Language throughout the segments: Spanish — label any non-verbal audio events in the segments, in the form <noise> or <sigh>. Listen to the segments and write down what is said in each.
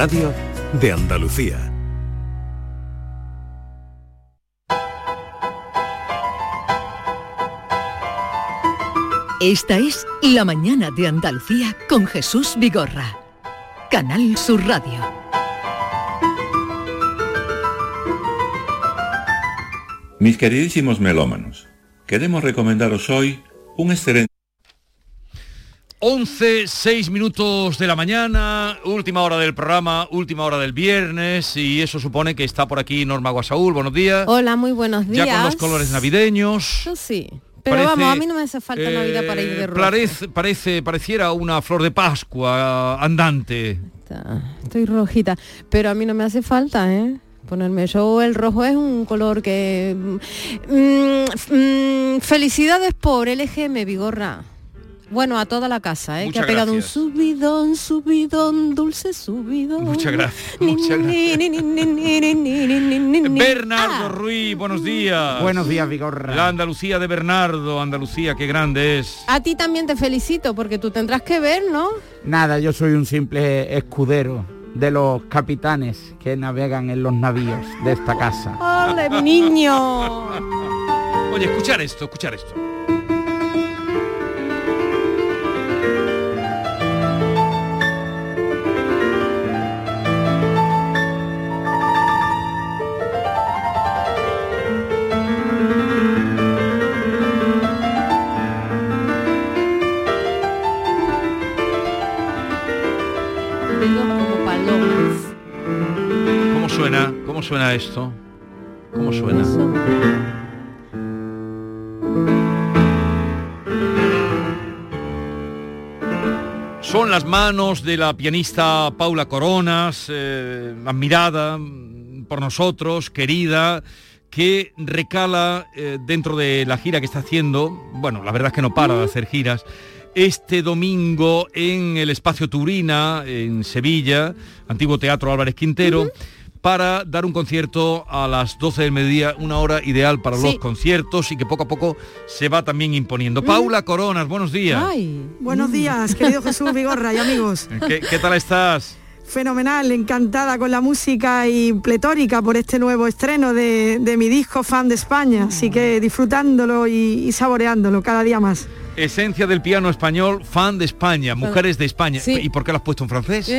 radio de Andalucía. Esta es La mañana de Andalucía con Jesús Vigorra. Canal Sur Radio. Mis queridísimos melómanos, queremos recomendaros hoy un excelente 11, 6 minutos de la mañana, última hora del programa, última hora del viernes y eso supone que está por aquí Norma Guasaúl. Buenos días. Hola, muy buenos días. Ya con los colores navideños. Yo sí. Pero vamos, a mí no me hace falta Navidad para ir de rojo. Parece, parece, pareciera una flor de Pascua andante. estoy rojita, pero a mí no me hace falta, ¿eh? ponerme yo el rojo es un color que mm, mm, felicidades por LGM Vigorra bueno, a toda la casa, ¿eh? que ha pegado un subidón, subidón, dulce subidón. Muchas <laughs> gracias. Muchas gracias. Bernardo Ruiz, buenos días. Buenos días, Vigorra. La Andalucía de Bernardo, Andalucía, qué grande es. A ti también te felicito, porque tú tendrás que ver, ¿no? Nada, yo soy un simple escudero de los capitanes que navegan en los navíos de esta casa. ¡Ole, niño! <laughs> Oye, escuchar esto, escuchar esto. ¿Cómo suena esto? ¿Cómo suena? Son las manos de la pianista Paula Coronas, eh, admirada por nosotros, querida, que recala eh, dentro de la gira que está haciendo, bueno, la verdad es que no para de hacer giras, este domingo en el Espacio Turina, en Sevilla, antiguo Teatro Álvarez Quintero para dar un concierto a las 12 del mediodía, una hora ideal para los conciertos y que poco a poco se va también imponiendo. Paula Coronas, buenos días. Buenos días, querido <laughs> Jesús Vigorra y amigos. ¿Qué, tal estás? Fenomenal, encantada con la música y pletórica por este nuevo estreno de, mi disco Fan de España, así que disfrutándolo y saboreándolo cada día más. Esencia del piano español, fan de España, mujeres de España. ¿Y por qué lo has puesto en francés?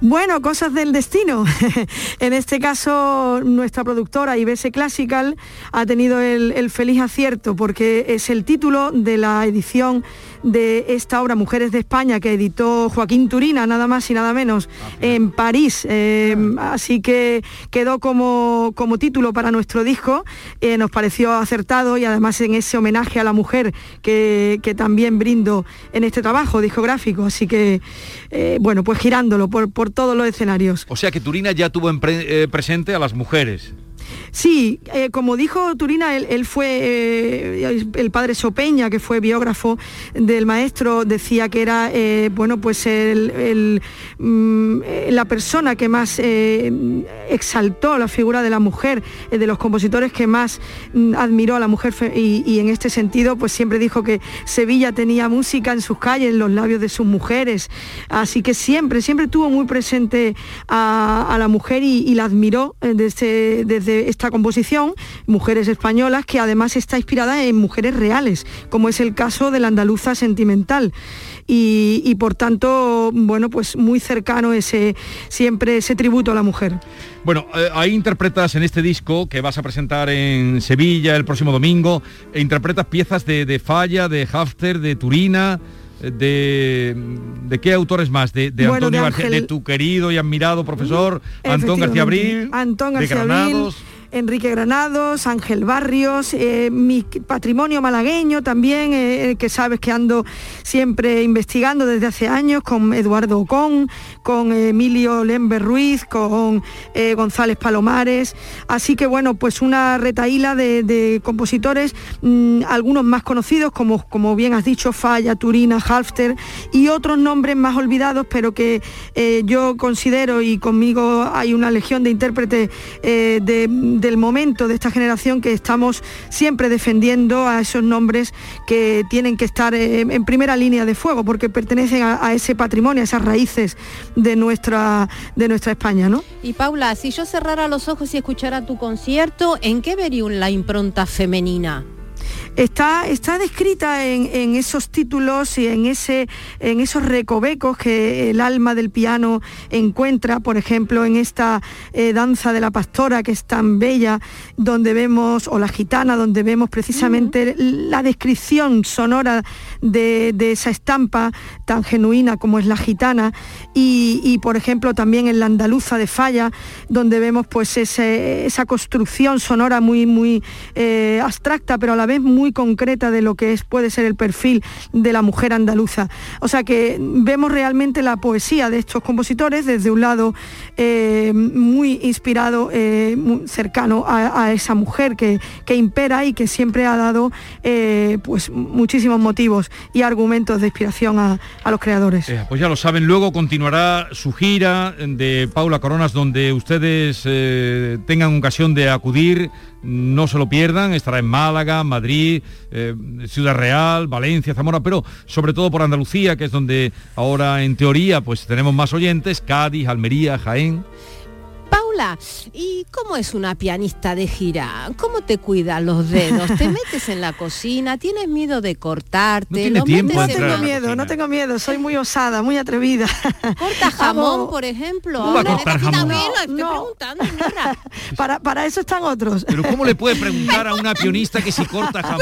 Bueno, cosas del destino. <laughs> en este caso, nuestra productora IBS Classical ha tenido el feliz acierto porque es el título de la edición de esta obra Mujeres de España que editó Joaquín Turina, nada más y nada menos, ah, en París. Eh, así que quedó como, como título para nuestro disco. Eh, nos pareció acertado y además en ese homenaje a la mujer que, también brindo en este trabajo discográfico. Así que, eh, bueno, pues girándolo por, por todos los escenarios. O sea que Turina ya tuvo en presente a las mujeres. Sí, eh, como dijo Turina, él, fue, eh, el padre Sopeña, que fue biógrafo del maestro, decía que era, eh, bueno, pues mm, la persona que más exaltó la figura de la mujer, de los compositores que más mm, admiró a la mujer y, en este sentido, pues siempre dijo que Sevilla tenía música en sus calles, en los labios de sus mujeres, así que siempre, siempre tuvo muy presente a, la mujer y, la admiró desde, desde esta composición, Mujeres Españolas, que además está inspirada en mujeres reales, como es el caso de la andaluza sentimental. Y, por tanto, bueno, pues muy cercano ese, siempre ese tributo a la mujer. Bueno, eh, ahí interpretas en este disco que vas a presentar en Sevilla el próximo domingo, e interpretas piezas de, Falla, de Hafter, de Turina, de, de qué autores más, de, Antonio García, de tu querido y admirado profesor Antón García Abril, Antón García de Granados. Enrique Granados, Ángel Barrios, eh, mi patrimonio malagueño también, eh, eh, que sabes que ando siempre investigando desde hace años con Eduardo Ocón, con Emilio Lember Ruiz, con González Palomares. Así que bueno, pues una retaíla de, compositores, mm, algunos más conocidos, como, como bien has dicho, Falla, Turina, Halfter, y otros nombres más olvidados, pero que yo considero y conmigo hay una legión de intérpretes de del momento, de esta generación que estamos siempre defendiendo a esos nombres que tienen que estar en primera línea de fuego porque pertenecen a, ese patrimonio, a esas raíces de nuestra, de nuestra España. ¿no? Y Paula, si yo cerrara los ojos y escuchara tu concierto, ¿en qué vería la impronta femenina? Está, está descrita en, esos títulos y en, ese, en esos recovecos que el alma del piano encuentra, por ejemplo, en esta eh, danza de la pastora que es tan bella, donde vemos, o la gitana, donde vemos precisamente la descripción sonora de, esa estampa tan genuina como es la gitana, y, por ejemplo también en la andaluza de Falla, donde vemos pues esa construcción sonora muy, muy eh, abstracta, pero a la vez muy concreta de lo que es, puede ser el perfil de la mujer andaluza. O sea que vemos realmente la poesía de estos compositores desde un lado eh, muy inspirado, eh, muy cercano a, esa mujer que, que, impera y que siempre ha dado eh, pues muchísimos motivos y argumentos de inspiración a, los creadores. pues ya lo saben, luego continuará su gira de Paula Coronas donde ustedes tengan ocasión de acudir no se lo pierdan, estará en Málaga, Madrid, eh, Ciudad Real, Valencia, Zamora, pero sobre todo por Andalucía, que es donde ahora en teoría pues tenemos más oyentes, Cádiz, Almería, Jaén. Paula, ¿y cómo es una pianista de gira? ¿Cómo te cuidan los dedos? ¿Te <laughs> metes en la cocina? ¿Tienes miedo de cortarte? No, tiempo no tengo miedo, no tengo miedo, soy muy osada, muy atrevida. <laughs> ¿Corta jamón, por ejemplo? ¿Cómo va a cortar jamón? <laughs> para, para eso están otros. Pero ¿cómo le puedes preguntar a una pianista que si corta jamón,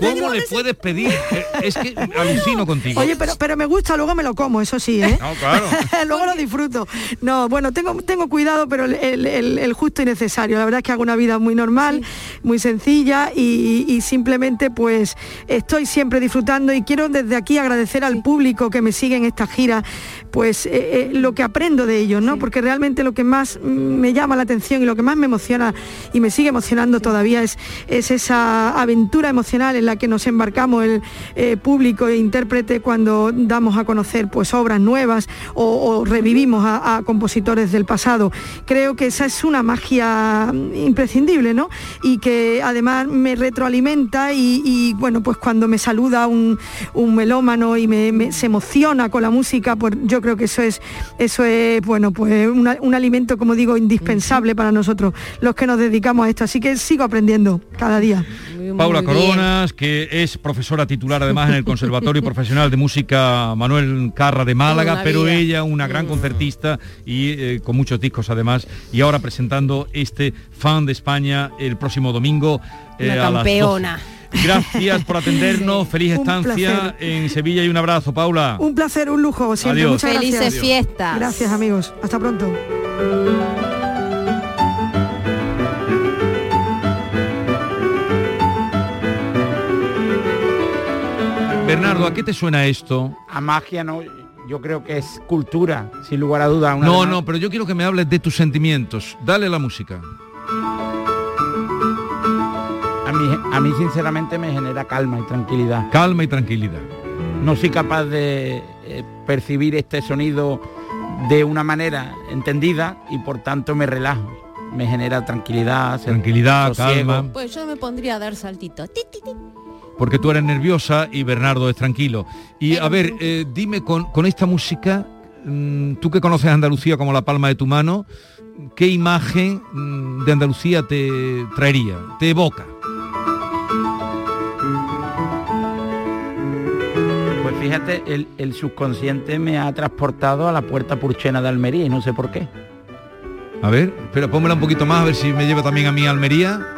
¿Cómo le puedes pedir? Eh, es que alucino contigo. Oye, pero, pero me gusta, luego me lo como, eso sí, ¿eh? No, claro. luego lo disfruto. No, bueno, tengo, tengo cuidado, pero el, justo y necesario. La verdad es que hago una vida muy normal, muy sencilla y, simplemente pues estoy siempre disfrutando y quiero desde aquí agradecer al público que me sigue en esta gira, pues eh, eh, lo que aprendo de ellos, ¿no? Porque realmente lo que más me llama la atención y lo que más me emociona y me sigue emocionando todavía es, es esa aventura emocional en la que nos embarcamos el eh, público e intérprete cuando damos a conocer pues obras nuevas o, revivimos a compositores del pasado Creo que esa es una magia imprescindible, ¿no? Y que además me retroalimenta y, bueno, pues cuando me saluda un, melómano y me, se emociona con la música, pues yo creo que eso es, eso es bueno, pues un alimento, como digo, indispensable para nosotros, los que nos dedicamos a esto. Así que sigo aprendiendo cada día. Paula Coronas, que es profesora titular además en el Conservatorio <laughs> Profesional de Música Manuel Carra de Málaga, pero ella una gran mm. concertista y eh, con muchos discos además, y ahora presentando este fan de España el próximo domingo. Eh, campeona. Gracias por <laughs> atendernos, feliz estancia en Sevilla y un abrazo, Paula. Un placer, un lujo, siempre. Muchas Felices fiestas. Gracias, amigos. Hasta pronto. Bernardo, ¿a qué te suena esto? A magia, no. Yo creo que es cultura, sin lugar a duda. no, no, pero yo quiero que me hables de tus sentimientos. Dale la música. A mí, a mí sinceramente me genera calma y tranquilidad. Calma y tranquilidad. No soy capaz de eh, percibir este sonido de una manera entendida y por tanto me relajo. Me genera tranquilidad, tranquilidad, calma. Pues yo me pondría a dar saltito porque tú eres nerviosa y Bernardo es tranquilo. Y a ver, eh, dime con, esta música, mm, tú que conoces Andalucía como la palma de tu mano, ¿qué imagen mm, de Andalucía te traería, te evoca? Pues fíjate, el, el subconsciente me ha transportado a la puerta purchena de Almería y no sé por qué. A ver, espera, pónmela un poquito más, a ver si me lleva también a mí a Almería.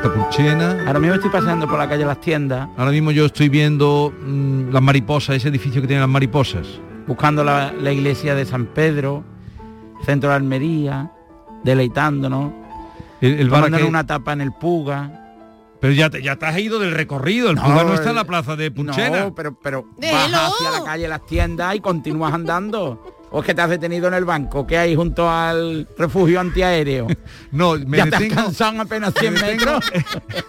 Puerta Purchena. Ahora mismo estoy pasando por la calle Las Tiendas. Ahora mismo yo estoy viendo mm, las mariposas, ese edificio que tiene las mariposas. Buscando la, iglesia de San Pedro, centro de Almería, deleitándonos. El, el bar una tapa en el Puga. Pero ya te, ya te has ido del recorrido, el Puga no está en la plaza de Purchena. No, pero, pero bajas hacia la calle Las Tiendas y continúas andando. ¿O es que te has detenido en el banco que hay junto al refugio antiaéreo? <laughs> no, me ya detengo, te has cansado apenas 100 metros.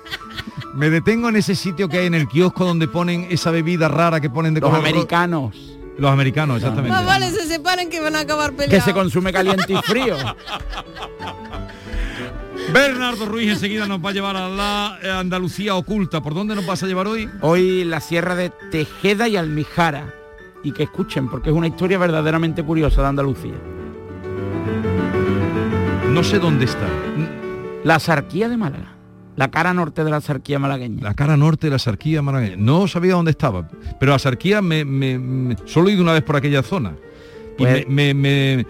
<laughs> me detengo en ese sitio que hay en el kiosco donde ponen esa bebida rara que ponen de Los americanos. Los americanos, exactamente. Más vale se separan que van a acabar Que peleados. se consume caliente y frío. <laughs> Bernardo Ruiz enseguida nos va a llevar a la eh, Andalucía oculta. ¿Por dónde nos vas a llevar hoy? Hoy la sierra de Tejeda y Almijara. Y que escuchen, porque es una historia verdaderamente curiosa de Andalucía. No sé dónde está. La Sarquía de Málaga. La cara norte de la Sarquía malagueña. La cara norte de la Sarquía malagueña. No sabía dónde estaba, pero la Sarquía me, me- me- solo he ido una vez por aquella zona y Pues- me, me-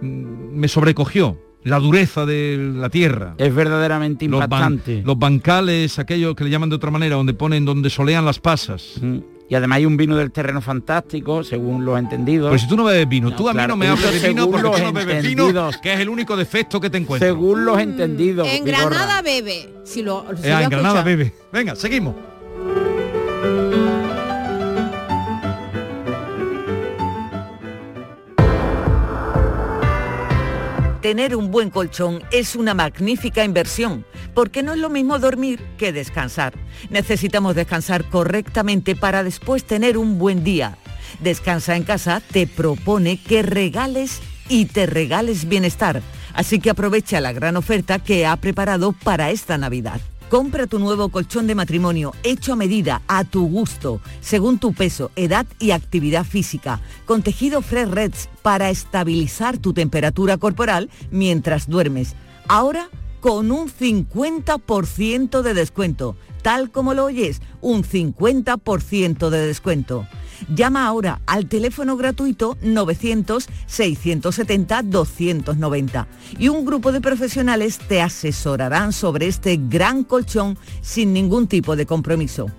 me- me sobrecogió la dureza de la tierra. Es verdaderamente Los, ban- impactante. los bancales, aquellos que le llaman de otra manera, donde ponen, donde solean las pasas. Mm. Y además hay un vino del terreno fantástico, según los entendidos. Pero si tú no bebes vino, No, tú a mí no me eso hables de vino porque tú los no bebes vino, entendidos. que es el único defecto que te encuentro. según los entendidos. En. Granada bebe. Si lo, si Eh, lo en he Granada bebe. Venga, seguimos. Tener un buen colchón es una magnífica inversión, porque no es lo mismo dormir que descansar. Necesitamos descansar correctamente para después tener un buen día. Descansa en casa te propone que regales y te regales bienestar, así que aprovecha la gran oferta que ha preparado para esta Navidad. Compra tu nuevo colchón de matrimonio hecho a medida, a tu gusto, según tu peso, edad y actividad física, con tejido Fresh Reds para estabilizar tu temperatura corporal mientras duermes. Ahora con un 50% de descuento, tal como lo oyes, un 50% de descuento. Llama ahora al teléfono gratuito 900-670-290 y un grupo de profesionales te asesorarán sobre este gran colchón sin ningún tipo de compromiso.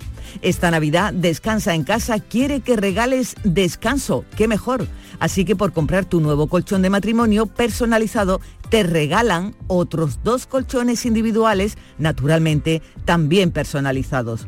Esta Navidad Descansa en casa quiere que regales descanso, qué mejor. Así que por comprar tu nuevo colchón de matrimonio personalizado te regalan otros dos colchones individuales, naturalmente también personalizados.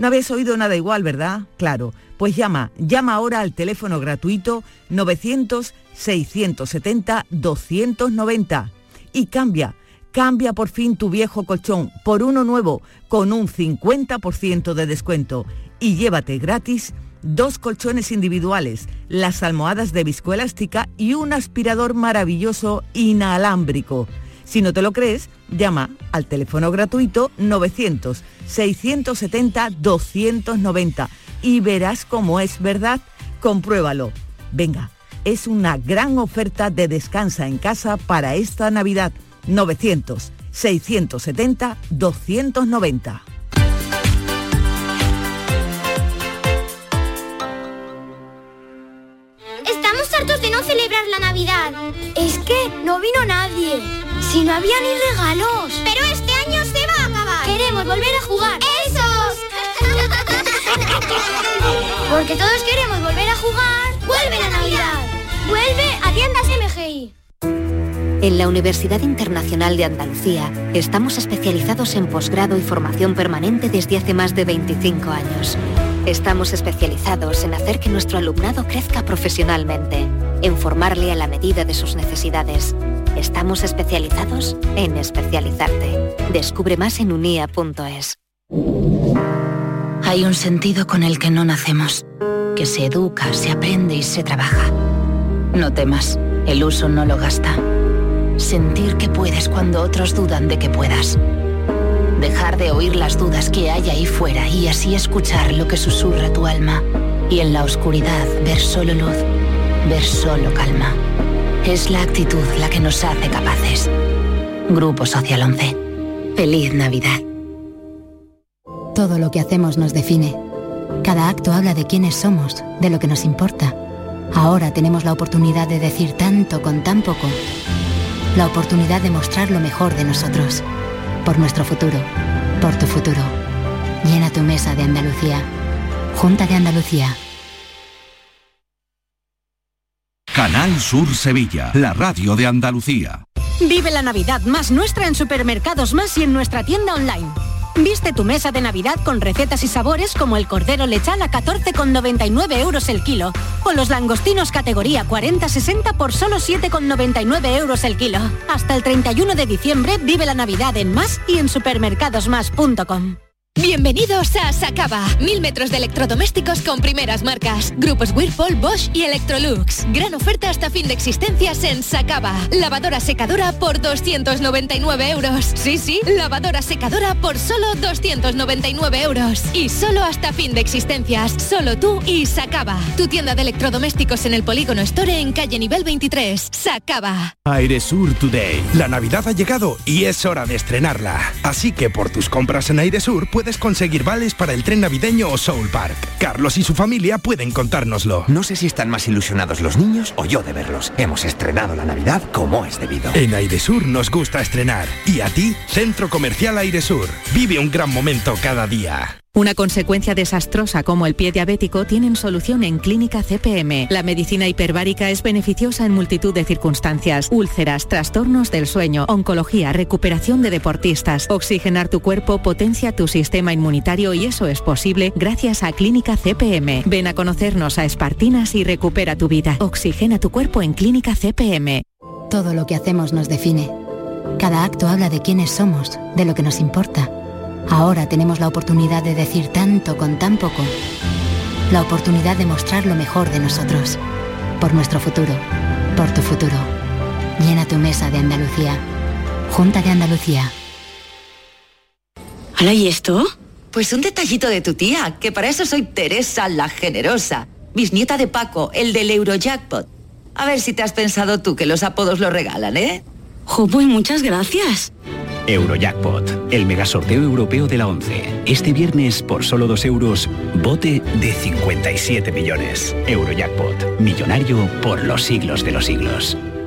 No habéis oído nada igual, ¿verdad? Claro. Pues llama, llama ahora al teléfono gratuito 900-670-290 y cambia, cambia por fin tu viejo colchón por uno nuevo con un 50% de descuento y llévate gratis dos colchones individuales, las almohadas de viscoelástica y un aspirador maravilloso inalámbrico. Si no te lo crees, llama al teléfono gratuito 900-670-290 y verás cómo es verdad. Compruébalo. Venga, es una gran oferta de descansa en casa para esta Navidad. 900-670-290. Estamos hartos de no celebrar la Navidad. Es que no vino nadie. Si no había ni regalos. Pero este año se va a acabar. Queremos volver a jugar. ¡Esos! <laughs> Porque todos queremos volver a jugar. ¡Vuelve la Navidad! ¡Vuelve a tiendas MGI! En la Universidad Internacional de Andalucía estamos especializados en posgrado y formación permanente desde hace más de 25 años. Estamos especializados en hacer que nuestro alumnado crezca profesionalmente, en formarle a la medida de sus necesidades. Estamos especializados en especializarte. Descubre más en unia.es. Hay un sentido con el que no nacemos, que se educa, se aprende y se trabaja. No temas, el uso no lo gasta. Sentir que puedes cuando otros dudan de que puedas. Dejar de oír las dudas que hay ahí fuera y así escuchar lo que susurra tu alma. Y en la oscuridad ver solo luz, ver solo calma. Es la actitud la que nos hace capaces. Grupo Social 11. Feliz Navidad. Todo lo que hacemos nos define. Cada acto habla de quiénes somos, de lo que nos importa. Ahora tenemos la oportunidad de decir tanto con tan poco. La oportunidad de mostrar lo mejor de nosotros. Por nuestro futuro. Por tu futuro. Llena tu mesa de Andalucía. Junta de Andalucía. Canal Sur Sevilla, la radio de Andalucía. Vive la Navidad más nuestra en Supermercados Más y en nuestra tienda online. Viste tu mesa de Navidad con recetas y sabores como el cordero lechal a 14,99 euros el kilo o los langostinos categoría 40-60 por solo 7,99 euros el kilo. Hasta el 31 de diciembre vive la Navidad en Más y en supermercadosmás.com. Bienvenidos a Sacaba. Mil metros de electrodomésticos con primeras marcas. Grupos Whirlpool, Bosch y Electrolux. Gran oferta hasta fin de existencias en Sacaba. Lavadora secadora por 299 euros. Sí, sí, lavadora secadora por solo 299 euros. Y solo hasta fin de existencias. Solo tú y Sacaba. Tu tienda de electrodomésticos en el Polígono Store en calle nivel 23. Sacaba. Airesur Today. La Navidad ha llegado y es hora de estrenarla. Así que por tus compras en Airesur puedes conseguir vales para el tren navideño o Soul Park. Carlos y su familia pueden contárnoslo. No sé si están más ilusionados los niños o yo de verlos. Hemos estrenado la Navidad como es debido. En Airesur nos gusta estrenar. Y a ti, Centro Comercial Airesur. Vive un gran momento cada día. Una consecuencia desastrosa como el pie diabético tienen solución en Clínica CPM. La medicina hiperbárica es beneficiosa en multitud de circunstancias. Úlceras, trastornos del sueño, oncología, recuperación de deportistas. Oxigenar tu cuerpo potencia tu sistema inmunitario y eso es posible gracias a Clínica CPM. Ven a conocernos a Espartinas y recupera tu vida. Oxigena tu cuerpo en Clínica CPM. Todo lo que hacemos nos define. Cada acto habla de quiénes somos, de lo que nos importa. Ahora tenemos la oportunidad de decir tanto con tan poco. La oportunidad de mostrar lo mejor de nosotros. Por nuestro futuro. Por tu futuro. Llena tu mesa de Andalucía. Junta de Andalucía. ¿Hala y esto? Pues un detallito de tu tía, que para eso soy Teresa la Generosa, bisnieta de Paco, el del Eurojackpot. A ver si te has pensado tú que los apodos lo regalan, ¿eh? Jo, pues muchas gracias. Eurojackpot, el megasorteo europeo de la 11. Este viernes, por solo 2 euros, bote de 57 millones. Eurojackpot, millonario por los siglos de los siglos.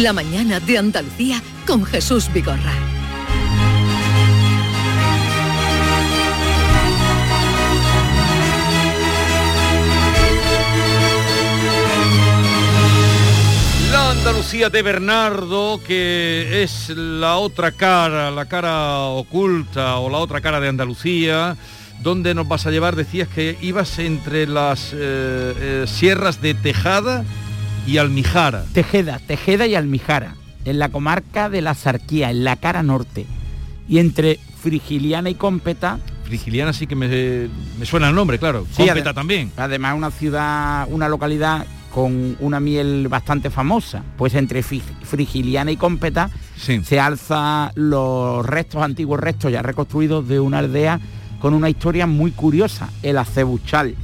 La mañana de Andalucía con Jesús Vigorra. La Andalucía de Bernardo, que es la otra cara, la cara oculta o la otra cara de Andalucía, ¿dónde nos vas a llevar? Decías que ibas entre las eh, eh, sierras de Tejada y Almijara. Tejeda, Tejeda y Almijara, en la comarca de la Sarquía, en la cara norte. Y entre Frigiliana y Cómpeta. Frigiliana sí que me, me suena el nombre, claro. Sí, Cómpeta también. Además una ciudad, una localidad con una miel bastante famosa. Pues entre Frigiliana y Cómpeta se alza los restos, antiguos restos ya reconstruidos de una aldea con una historia muy curiosa, el Acebuchal.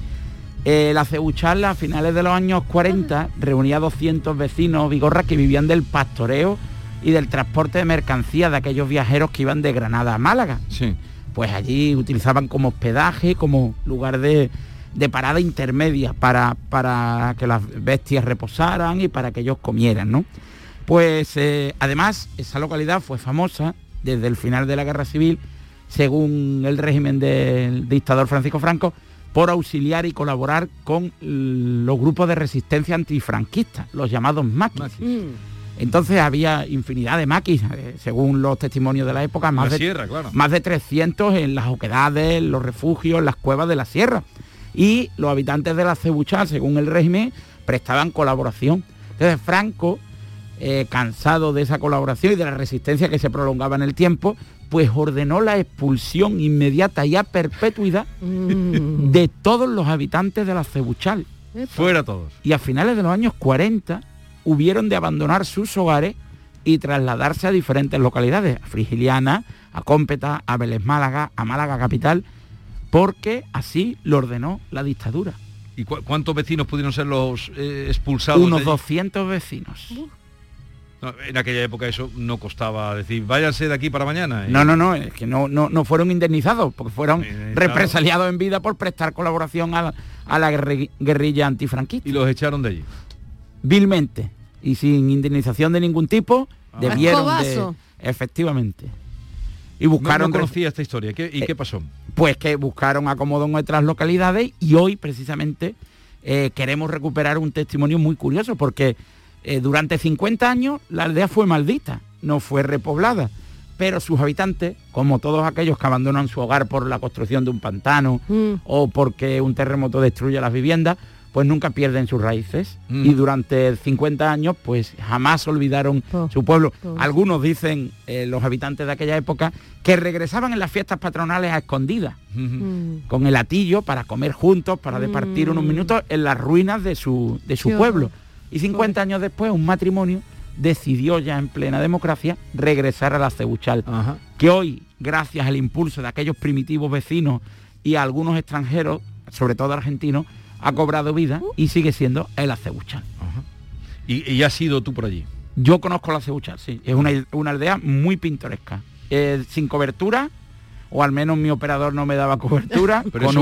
El Acebuchal a finales de los años 40 reunía 200 vecinos vigorras que vivían del pastoreo y del transporte de mercancías de aquellos viajeros que iban de Granada a Málaga. Sí. Pues allí utilizaban como hospedaje, como lugar de, de parada intermedia para, para que las bestias reposaran y para que ellos comieran, ¿no? Pues eh, además esa localidad fue famosa desde el final de la guerra civil, según el régimen del dictador Francisco Franco, por auxiliar y colaborar con los grupos de resistencia antifranquista, los llamados maquis. Entonces había infinidad de maquis, eh, según los testimonios de la época, más, la de, sierra, claro. más de 300 en las oquedades, los refugios, las cuevas de la sierra. y los habitantes de la Cebuchal, según el régimen, prestaban colaboración. Entonces Franco, eh, cansado de esa colaboración y de la resistencia que se prolongaba en el tiempo, pues ordenó la expulsión inmediata y a perpetuidad Mm. de todos los habitantes de la Cebuchal. Fuera todos. Y a finales de los años 40 hubieron de abandonar sus hogares y trasladarse a diferentes localidades, a Frigiliana, a Cómpeta, a Vélez Málaga, a Málaga capital, porque así lo ordenó la dictadura. ¿Y cu- cuántos vecinos pudieron ser los eh, expulsados? Unos de- 200 vecinos. No, en aquella época eso no costaba decir, váyanse de aquí para mañana. Y- No, no, no, es que no, no, no fueron indemnizados, porque fueron represaliados en vida por prestar colaboración a, la- a la guerri- guerrilla antifranquista. Y los echaron de allí. Vilmente. Y sin indemnización de ningún tipo, Ah. debieron de... Efectivamente. Y No, buscaron... no conocía esta historia. ¿Qué- ¿Y Eh, qué pasó? pues que buscaron acomodo en otras localidades y hoy precisamente eh, queremos recuperar un testimonio muy curioso porque eh, durante 50 años la aldea fue maldita, no fue repoblada, pero sus habitantes, como todos aquellos que abandonan su hogar por la construcción de un pantano o porque un terremoto destruye las viviendas, pues nunca pierden sus raíces Mm. y durante 50 años pues jamás olvidaron su pueblo. Algunos dicen, eh, los habitantes de aquella época, que regresaban en las fiestas patronales a escondidas con el atillo para comer juntos, para departir unos minutos en las ruinas de su, de su pueblo. horror. Y 50 años después un matrimonio decidió ya en plena democracia regresar a la Cebuchal, que hoy, gracias al impulso de aquellos primitivos vecinos y a algunos extranjeros, sobre todo argentinos, ha cobrado vida y sigue siendo el Acebuchal. Y, y has ido tú por allí. Yo conozco la Cebuchal, sí. Es una, una aldea muy pintoresca. Eh, sin cobertura, o al menos mi operador no me daba cobertura. <laughs> Pero con eso,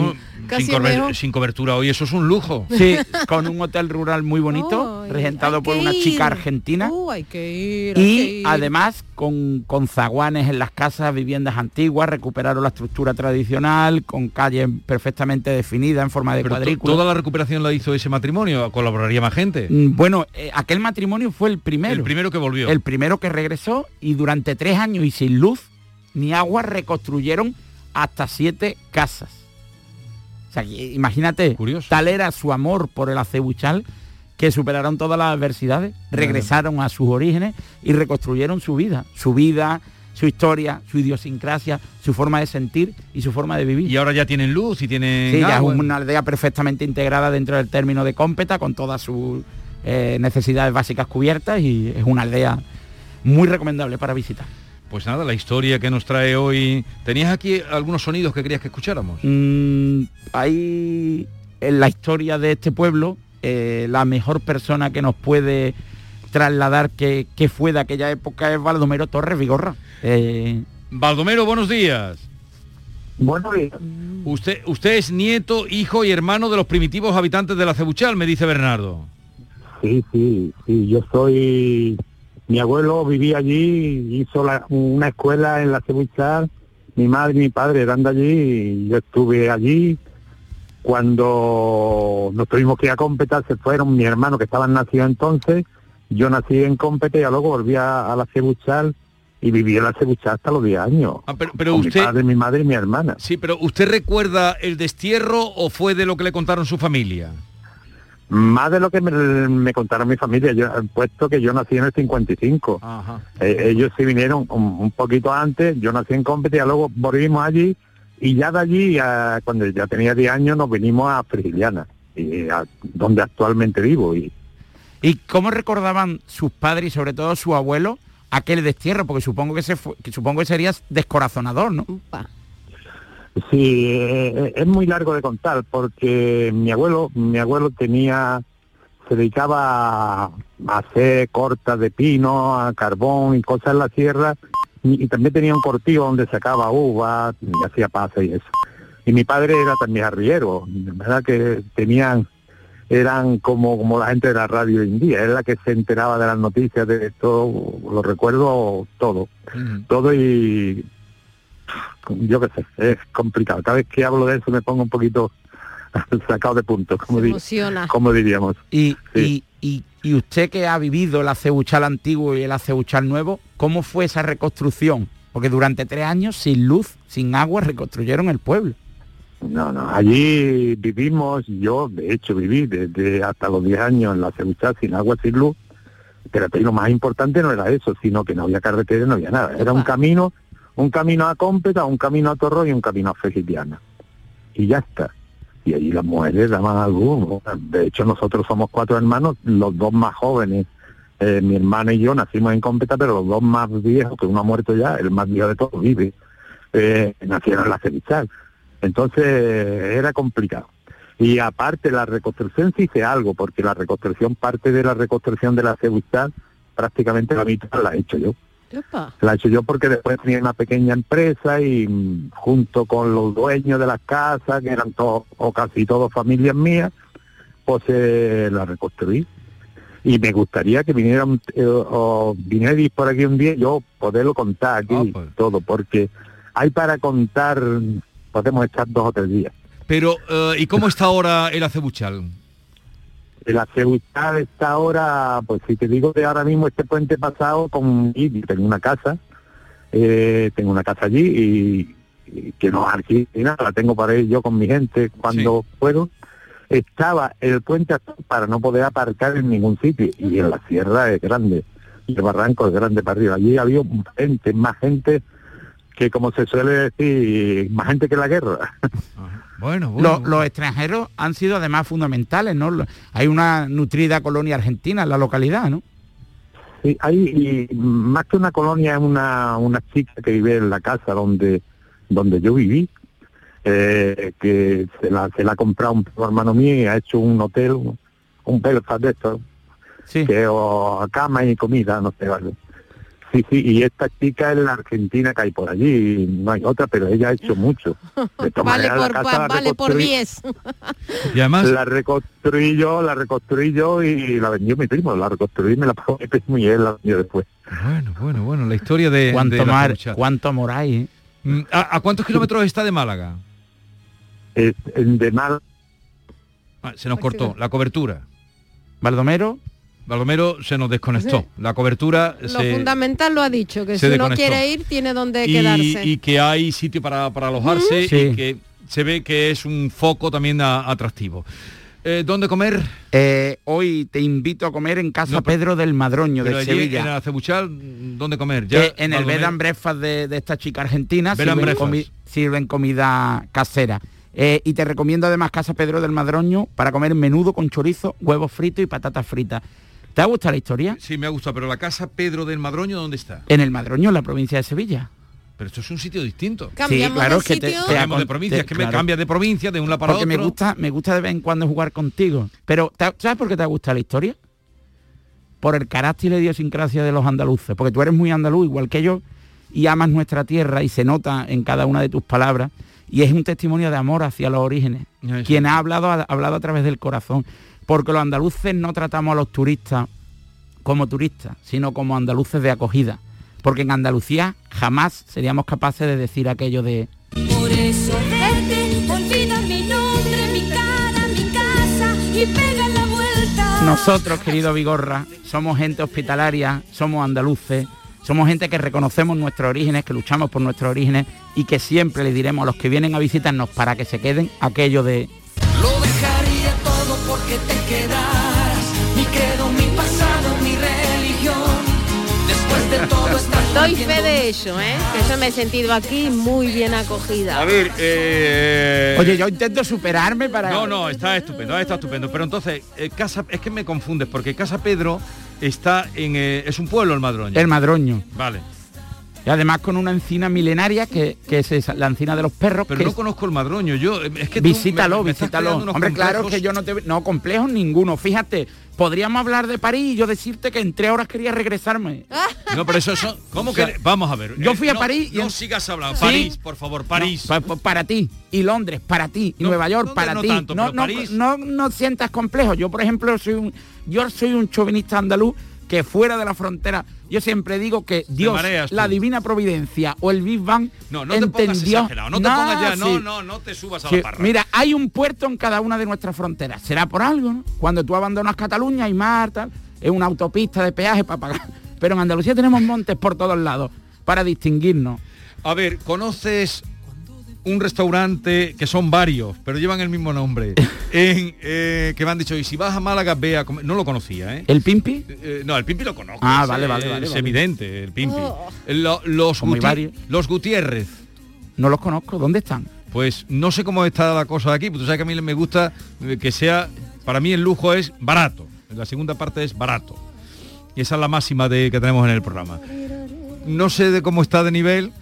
un- sin, cobertura hoy, eso es un lujo. Sí, con un hotel rural muy bonito, regentado por una chica argentina. Uh, hay que ir, hay que Y ir. además con, con zaguanes en las casas, viviendas antiguas, recuperaron la estructura tradicional, con calles perfectamente definidas en forma de Pero cuadrícula. toda la recuperación la hizo ese matrimonio, colaboraría más gente. Mm, Bueno, eh, aquel matrimonio fue el primero. El primero que volvió. El primero que regresó y durante tres años y sin luz ni agua reconstruyeron hasta siete casas. O sea, imagínate, tal era su amor por el acebuchal que superaron todas las adversidades, regresaron a sus orígenes y reconstruyeron su vida, su vida, su historia, su idiosincrasia, su forma de sentir y su forma de vivir. Y ahora ya tienen luz y tienen Sí, ya es una aldea perfectamente integrada dentro del término de cómpeta, con todas sus eh, necesidades básicas cubiertas y es una aldea muy recomendable para visitar. Pues nada, la historia que nos trae hoy. ¿Tenías aquí algunos sonidos que querías que escucháramos? Mm, hay en la historia de este pueblo eh, la mejor persona que nos puede trasladar que, que fue de aquella época es Baldomero Torres Vigorra. Eh, Baldomero, buenos días. Buenos días. Usted, usted es nieto, hijo y hermano de los primitivos habitantes de la Cebuchal, me dice Bernardo. Sí, sí, sí, yo soy... Mi abuelo vivía allí, hizo la- una escuela en la Cebuchal, mi madre y mi padre eran de allí, y yo estuve allí. Cuando nos tuvimos que ir a Cómpeta, se fueron mi hermano que estaban nacidos entonces, yo nací en Cómpeta y luego volví a, a la Cebuchal y viví en la Cebuchal hasta los 10 años. Ah, pero, pero con usted... mi padre, mi madre y mi hermana. Sí, pero ¿usted recuerda el destierro o fue de lo que le contaron su familia? Más de lo que me, me contaron mi familia, yo, puesto que yo nací en el 55. Ajá. Eh, ellos sí vinieron un, un poquito antes, yo nací en Cómpeta y luego volvimos allí y ya de allí, a- cuando ya tenía 10 años, nos vinimos a Frigiliana, y a- donde actualmente vivo. Y ¿Y cómo recordaban sus padres y sobre todo su abuelo aquel destierro? Porque supongo que, se fue- que supongo que serías descorazonador, ¿no? Sí, eh, es muy largo de contar porque mi abuelo, mi abuelo tenía, se dedicaba a hacer cortas de pino, a carbón y cosas en la sierra y, y también tenía un cortijo donde sacaba uva y hacía pasa y eso. Y mi padre era también arriero, verdad que tenían, eran como, como la gente de la radio hoy en día, era la que se enteraba de las noticias, de todo, lo recuerdo todo, todo y yo qué sé, es complicado. Cada vez que hablo de eso me pongo un poquito <laughs> sacado de punto, como, como diríamos. Y, y, y- y usted que ha vivido el aceuchal antiguo y el aceuchal nuevo, ¿cómo fue esa reconstrucción? Porque durante tres años, sin luz, sin agua, reconstruyeron el pueblo. No, no, allí vivimos, yo de hecho viví desde hasta los 10 años en la Cebuchá sin agua, sin luz, pero lo más importante no era eso, sino que no había carretera, no había nada, era un camino, un camino a Cómpeta, un camino a Torro y un camino a Fejitiana. Y ya está. Y allí las mujeres daban algo, de hecho nosotros somos cuatro hermanos, los dos más jóvenes, eh, mi hermana y yo nacimos en Cómpeta, pero los dos más viejos, que uno ha muerto ya, el más viejo de todos vive, eh, nacieron en la Cevichal. Entonces era complicado. Y aparte la reconstrucción sí hice algo, porque la reconstrucción, parte de la reconstrucción de la Cevichal, prácticamente la mitad la he hecho yo. La he hecho yo porque después tenía una pequeña empresa y mm, junto con los dueños de las casas, que eran todos o casi todos familias mías, pues eh, la reconstruí. Y me gustaría que vinieran eh, o vinierais por aquí un día yo poderlo contar aquí todo, porque hay para contar, podemos estar dos o tres días. Pero, eh, ¿y cómo está ahora el acebuchal? El acebuchal está ahora, pues si te digo de ahora mismo este puente pasado con y tengo una casa, eh, tengo una casa allí y, y que no aquí nada, la tengo para ir yo con mi gente cuando puedo. Estaba el puente para no poder aparcar en ningún sitio y en la sierra es grande y el barranco es grande para arriba. Allí había gente, más gente que como se suele decir, más gente que la guerra. Bueno, Los, los extranjeros han sido además fundamentales, ¿no? Hay una nutrida colonia argentina en la localidad, ¿no? Sí, hay y más que una colonia es una, una chica que vive en la casa donde donde yo viví, eh, que se la, se la ha comprado un hermano mío y ha hecho un hotel, un, un Belfast de estos, que o cama y comida, no sé, vale. Sí, sí, y esta chica es la argentina que hay por allí, y no hay otra, pero ella ha hecho mucho. <laughs> De Vale la por, casa pa- la vale por reconstruí- 10. <laughs> Y además... La reconstruí yo, la reconstruí yo y la vendió mi primo, la reconstruí y me la pagó mi primo y él la vendió después. Bueno, bueno, bueno, la historia de, ¿Cuánto, de mar- cuánto amor hay, eh? Mm, ¿A, a cuántos kilómetros está de Málaga? Es, de mal Ah, se nos cortó la cobertura. Baldomero. Baldomero se nos desconectó. Sí. La cobertura Lo se, fundamental lo ha dicho, que si uno desconectó. quiere ir tiene donde y, quedarse. y que hay sitio para, para alojarse Sí. y que se ve que es un foco también a- atractivo. Eh, ¿Dónde comer? Eh, hoy te invito a comer en Casa No, pero- Pedro del Madroño Pero de allí Sevilla. en el Acebuchal, ¿dónde comer? Ya, Eh, en el bed and breakfast de, de esta chica argentina sirven, breakfast. comi- sirven comida casera. Eh, y te recomiendo además Casa Pedro del Madroño para comer menudo con chorizo, huevos fritos y patatas fritas. ¿Te ha gustado la historia? Sí, me ha gustado, pero la casa Pedro del Madroño, ¿dónde está? En el Madroño, en la provincia de Sevilla. Pero esto es un sitio distinto. Cambiamos Sí, claro, de es que te- te Cambiamos de provincia, te- es que me claro. cambia de provincia de un lado para Porque otro. me gusta, me gusta de vez en cuando jugar contigo. Pero ¿te ha- ¿sabes por qué te ha gustado la historia? Por el carácter y la idiosincrasia de los andaluces. Porque tú eres muy andaluz, igual que yo, y amas nuestra tierra y se nota en cada una de tus palabras. Y es un testimonio de amor hacia los orígenes. Eso. Quien ha hablado, ha hablado a través del corazón. Porque los andaluces no tratamos a los turistas como turistas, sino como andaluces de acogida. Porque en Andalucía jamás seríamos capaces de decir aquello de Por eso vete, olvida mi nombre, mi cara, mi casa y pega la vuelta. Nosotros, querido Vigorra, somos gente hospitalaria, somos andaluces, somos gente que reconocemos nuestros orígenes, que luchamos por nuestros orígenes y que siempre le diremos a los que vienen a visitarnos para que se queden aquello de Lo quedaras. Mi credo, mi pasado, mi religión. Después de todo <laughs> está Doy fe de ello, ¿eh? Que yo me he sentido aquí muy bien acogida. A ver, eh... Oye, yo intento superarme para... No, no, está estupendo, está estupendo. Pero entonces, eh, Casa, es que me confundes, porque Casa Pedro está en... eh, es un pueblo el Madroño. El Madroño. Vale. Y además con una encina milenaria que, que es esa, la encina de los perros. Pero que no es- conozco el Madroño. Yo, es que tú visítalo, me- me visítalo. Hombre, claro complejos. que yo no te... No, complejos ninguno. Fíjate, podríamos hablar de París y yo decirte que en tres horas quería regresarme. No, pero eso son... <laughs> ¿Cómo O sea, que...? Vamos a ver. yo eh, fui a no- París y No sigas hablando. ¿Sí? París, por favor, París. No, pa- pa- para ti. Y Londres, para ti. Y No, Nueva York, ¿dónde para no ti. tanto, no, pero no, París? no, no sientas complejo. Yo, por ejemplo, soy un, yo soy un chauvinista andaluz que fuera de la frontera, yo siempre digo que Dios, la divina providencia o el Big Bang No, no te pongas entendió-. No te pongas ya. No, sí. no, no te subas a Sí, la parra. Mira, hay un puerto en cada una de nuestras fronteras. Será por algo, ¿no? Cuando tú abandonas Cataluña hay mar, tal, es una autopista de peaje para pagar. <laughs> Pero en Andalucía tenemos montes por todos lados para distinguirnos. A ver, ¿conoces un restaurante que son varios, pero llevan el mismo nombre, <laughs> en, eh, que me han dicho, y si vas a Málaga, ve a comer. No lo conocía, ¿eh? ¿El Pimpi? Eh, no, el Pimpi lo conozco. Ah, es, vale, eh, vale, vale, Es vale. evidente, el Pimpi. Oh. Lo- los, Guti- los Gutiérrez. No los conozco. ¿Dónde están? Pues no sé cómo está la cosa aquí, pero tú sabes que a mí me gusta eh, que sea, para mí el lujo es barato, la segunda parte es barato. Y esa es la máxima de, que tenemos en el programa. No sé de cómo está de nivel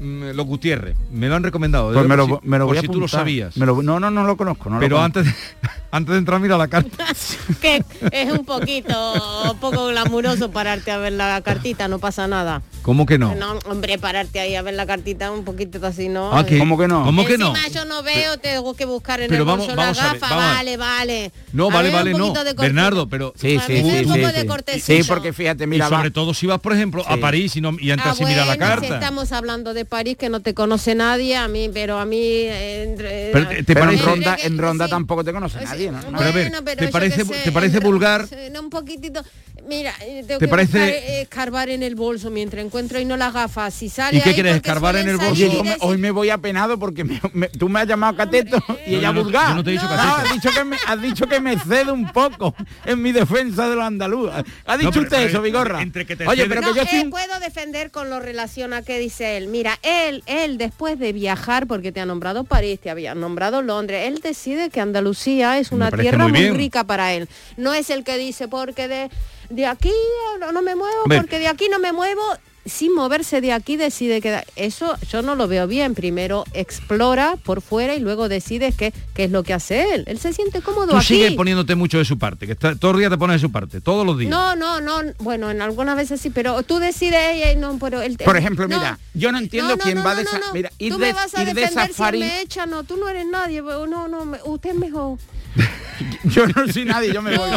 los Gutiérrez, me lo han recomendado. Pues me lo, si- me lo por voy a si tú lo sabías. Me lo- no, no, no lo conozco. No lo pero conozco. antes de, <laughs> antes de entrar mira la carta. <laughs> que es un poquito poco glamuroso pararte a ver la cartita, no pasa nada. ¿Cómo que no? No, hombre, pararte ahí a ver la cartita un poquito así, ¿no? Ah, ¿qué? ¿Cómo que no? ¿Cómo que no? Encima yo no veo, tengo que buscar en Pero el vamos- bolso vamos la a ver, gafa, vale, vale. No, A vale, vale, no. Bernardo, pero... Sí, sí, sí, un sí, poco sí. de cortesía. Sí, porque fíjate, mira, y sobre va- todo si vas, por ejemplo, a. París y, no, y entras Ah, sin mirar la si carta. estamos hablando de París, que no te conoce nadie, a mí, pero a mí... eh, entre- Pero te- te Pero en Ronda, que- en Ronda sí. tampoco te conoce nadie, ¿no? Bueno, Pero a ver, pero ¿te parece- te parece vulgar? un poquitito. Mira, eh, tengo ¿Te que parece- buscar, eh, escarbar en el bolso mientras encuentro y no las gafas. Si sale ¿Y qué ahí quieres, escarbar en el bolso? Hoy me voy apenado porque me- me- tú me has llamado cateto y No, ella no- vulgar. yo no te he dicho No, cateto. has dicho que me, has dicho que me cedo un poco en mi defensa de los andaluces. ¿Ha dicho pero- usted pero- eso, Vigorra? entre que te Oye, pero No, que yo eh, estoy... puedo defender con lo relación a que dice él. Mira, él, él después de viajar, porque te ha nombrado París, te había nombrado Londres, él decide que Andalucía es una tierra muy rica para él. No es el que dice porque de, de aquí no, no me muevo, porque de aquí no me muevo. Sin moverse de aquí decide quedar. Eso yo no lo veo bien. Primero explora por fuera y luego decide qué, qué es lo que hace él. Él se siente cómodo Tú aquí. sigues poniéndote mucho de su parte, que está, todos los días te pones de su parte, todos los días. No, no, no, bueno, en algunas veces sí, pero tú decides ella y no, pero el Por ejemplo, no, mira, yo no entiendo no, no, quién no, va no, de no, esa... no. Mira, ir tú de, me vas a ir de defender safari... si él me echa, no, tú no eres nadie, no, no, me- usted es mejor. <laughs> Yo no soy nadie, yo me voy.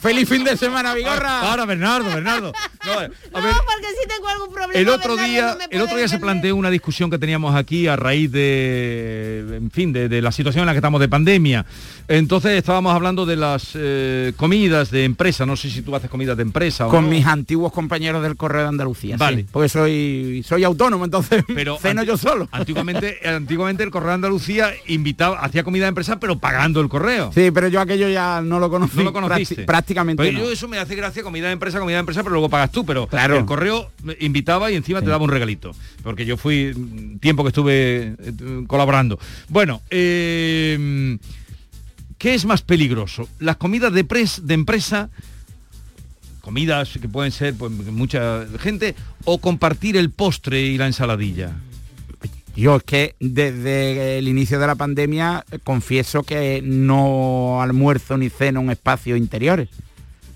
Feliz fin de semana, Vigorra. Ahora, Bernardo, Bernardo. <laughs> No, a ver, no, porque si tengo algún problema. el otro día, no el otro día se planteó una discusión que teníamos aquí a raíz de, en fin, de, de la situación en la que estamos de pandemia. Entonces estábamos hablando de las eh, comidas de empresa. No sé si tú haces comidas de empresa o Con no. mis antiguos compañeros del Correo de Andalucía, Vale. sí, porque soy soy autónomo, entonces <laughs> Pero ceno yo solo. Antiguamente, antiguamente el correo de Andalucía invitaba, hacía comida de empresa, pero pagando el correo. Sí, pero yo aquello ya no lo conocí. No lo conociste. prácti- prácticamente no. yo eso me hace gracia, comida de empresa, comida de empresa, pero luego pagas tú, pero Claro. el correo invitaba y encima te daba un regalito. Porque yo fui mm, tiempo que estuve eh, colaborando. Bueno, eh, ¿qué es más peligroso? Las comidas de, pres- de empresa, comidas que pueden ser pues, mucha gente, o compartir el postre y la ensaladilla. Yo es que desde el inicio de la pandemia eh, confieso que no almuerzo ni ceno en espacios interiores.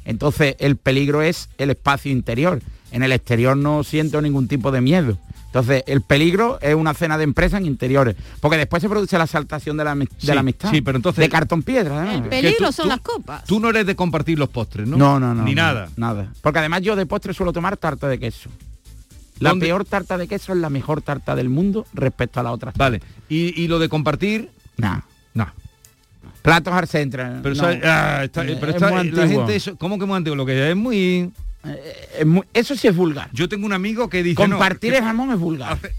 Entonces el peligro es el espacio interior. En el exterior no siento ningún tipo de miedo. Entonces el peligro es una cena de empresa en interiores. Porque después se produce la saltación de la, de Sí, la amistad. sí, pero entonces- De cartón piedra. además. El peligro tú- son tú- las copas. Tú no eres de compartir los postres, ¿no? No, no, no. Ni no, nada. Nada. Porque además yo de postre suelo tomar tarta de queso. La ¿Dónde? peor tarta de queso es la mejor tarta del mundo respecto a la otra. Vale. ¿Y, y lo de compartir? No. Platos al centro. Pero, no. Ah, está- Eh, pero es está- muy la antiguo. gente, eso- ¿cómo que muy antiguo? Lo que es muy... Eh, es muy- Eso sí es vulgar. Yo tengo un amigo que dice... Compartir el jamón es vulgar. hace-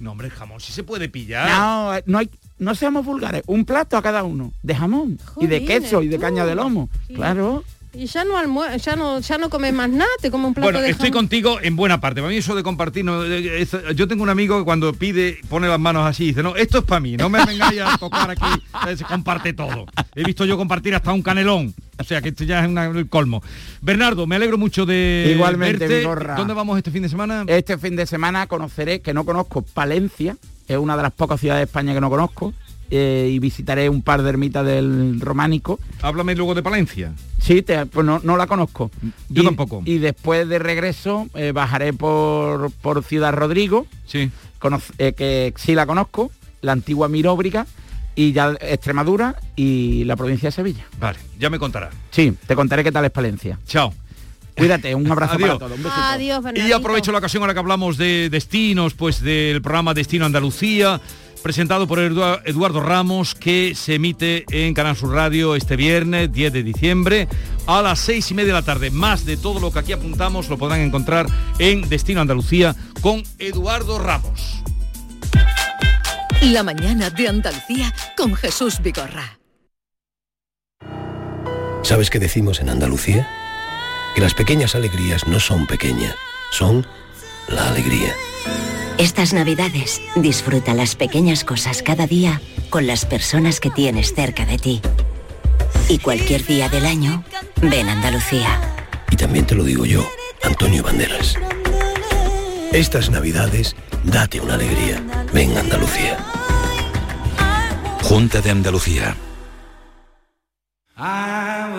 No, hombre, el jamón sí se puede pillar. No, no hay, no seamos vulgares. Un plato a cada uno. De jamón. y de queso y de tú. caña de lomo. Claro. Y ya no almue ya no, ya no comes más nada, te comes un plato Bueno, de estoy jamón. contigo en buena parte. Para mí eso de compartir, no, es- yo tengo un amigo que cuando pide, pone las manos así y dice, no, esto es para mí, no me vengáis a tocar aquí, <laughs> se comparte todo. He visto yo compartir hasta un canelón. O sea que esto ya es una- el colmo. Bernardo, me alegro mucho de Igualmente, verte. ¿Dónde vamos este fin de semana? Este fin de semana conoceré, que no conozco, Palencia. Es una de las pocas ciudades de España que no conozco. Eh, y visitaré un par de ermitas del románico. Háblame luego de Palencia. Sí, te- pues no, no la conozco. Yo Y- tampoco. Y después de regreso eh, bajaré por, por Ciudad Rodrigo, Sí. eh, que sí la conozco, la antigua Miróbriga, y ya Extremadura y la provincia de Sevilla. Vale, ya me contará. Sí, te contaré qué tal es Palencia. Chao. Cuídate, un <laughs> abrazo Adiós. para todos. Un besito. Adiós, Y aprovecho la ocasión ahora que hablamos de destinos, pues del programa Destino Andalucía, presentado por Edu- Eduardo Ramos, que se emite en Canal Sur Radio este viernes 10 de diciembre a las seis y media de la tarde. Más de todo lo que aquí apuntamos lo podrán encontrar en Destino Andalucía con Eduardo Ramos. La mañana de Andalucía con Jesús Vigorra. ¿Sabes qué decimos en Andalucía? Que las pequeñas alegrías no son pequeñas, son la alegría. Estas navidades disfruta las pequeñas cosas cada día con las personas que tienes cerca de ti. Y cualquier día del año, ven Andalucía. Y también te lo digo yo, Antonio Banderas. Estas navidades, date una alegría. Ven Andalucía. Junta de Andalucía.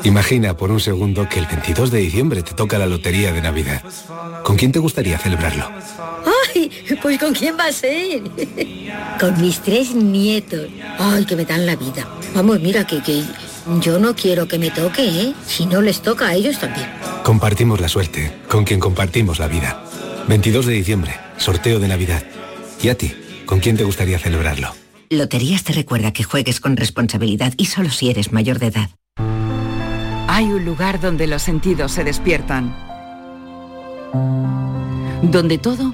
Imagina por un segundo que el 22 de diciembre te toca la lotería de Navidad. ¿Con quién te gustaría celebrarlo? ¡Ay! Pues ¿con quién va a ser? Con mis tres nietos. ¡Ay, que me dan la vida! Vamos, mira que, que yo no quiero que me toque, ¿eh? Si no les toca a ellos también. Compartimos la suerte, con quien compartimos la vida. 22 de diciembre, sorteo de Navidad. ¿Y a ti? ¿Con quién te gustaría celebrarlo? Loterías te recuerda que juegues con responsabilidad y solo si eres mayor de edad. Hay un lugar donde los sentidos se despiertan. Donde todo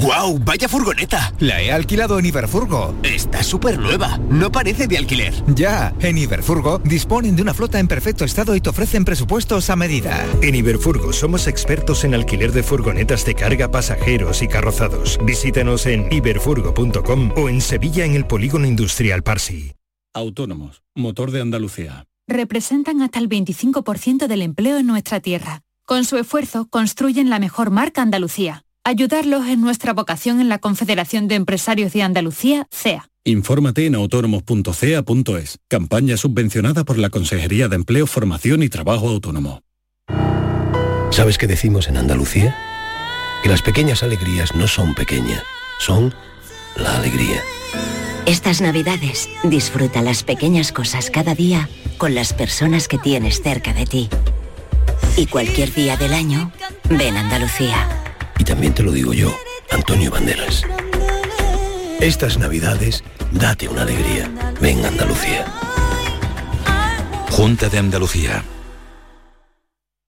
¡Guau! ¡Vaya furgoneta! La he alquilado en Iberfurgo. Está súper nueva. No parece de alquiler. Ya, en Iberfurgo disponen de una flota en perfecto estado y te ofrecen presupuestos a medida. En Iberfurgo somos expertos en alquiler de furgonetas de carga, pasajeros y carrozados. Visítanos en iberfurgo.com o en Sevilla en el Polígono Industrial Parsi. Autónomos, motor de Andalucía. Representan hasta el 25% del empleo en nuestra tierra. Con su esfuerzo construyen la mejor marca Andalucía. Ayudarlos es nuestra vocación en la Confederación de Empresarios de Andalucía, CEA. Infórmate en autónomos.cea.es. Campaña subvencionada por la Consejería de Empleo, Formación y Trabajo Autónomo. ¿Sabes qué decimos en Andalucía? Que las pequeñas alegrías no son pequeñas, son la alegría. Estas navidades disfruta las pequeñas cosas cada día con las personas que tienes cerca de ti. Y cualquier día del año, ven a Andalucía. Y también te lo digo yo, Antonio Banderas. Estas navidades, date una alegría. Ven Andalucía. Junta de Andalucía.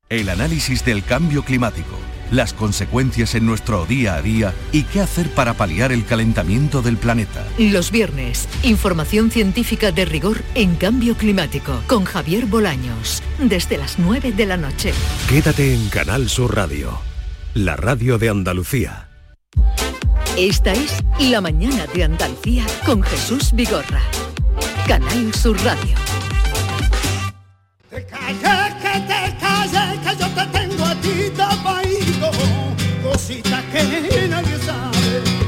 El análisis del cambio climático, las consecuencias en nuestro día a día y qué hacer para paliar el calentamiento del planeta. Los viernes, información científica de rigor en cambio climático con Javier Bolaños, desde las 9 de la noche. Quédate en Canal Sur Radio, la radio de Andalucía. Esta es La mañana de Andalucía con Jesús Vigorra. Canal Sur Radio. Te calles, que te calles, que yo te tengo a ti tapadito, cositas que nadie sabe.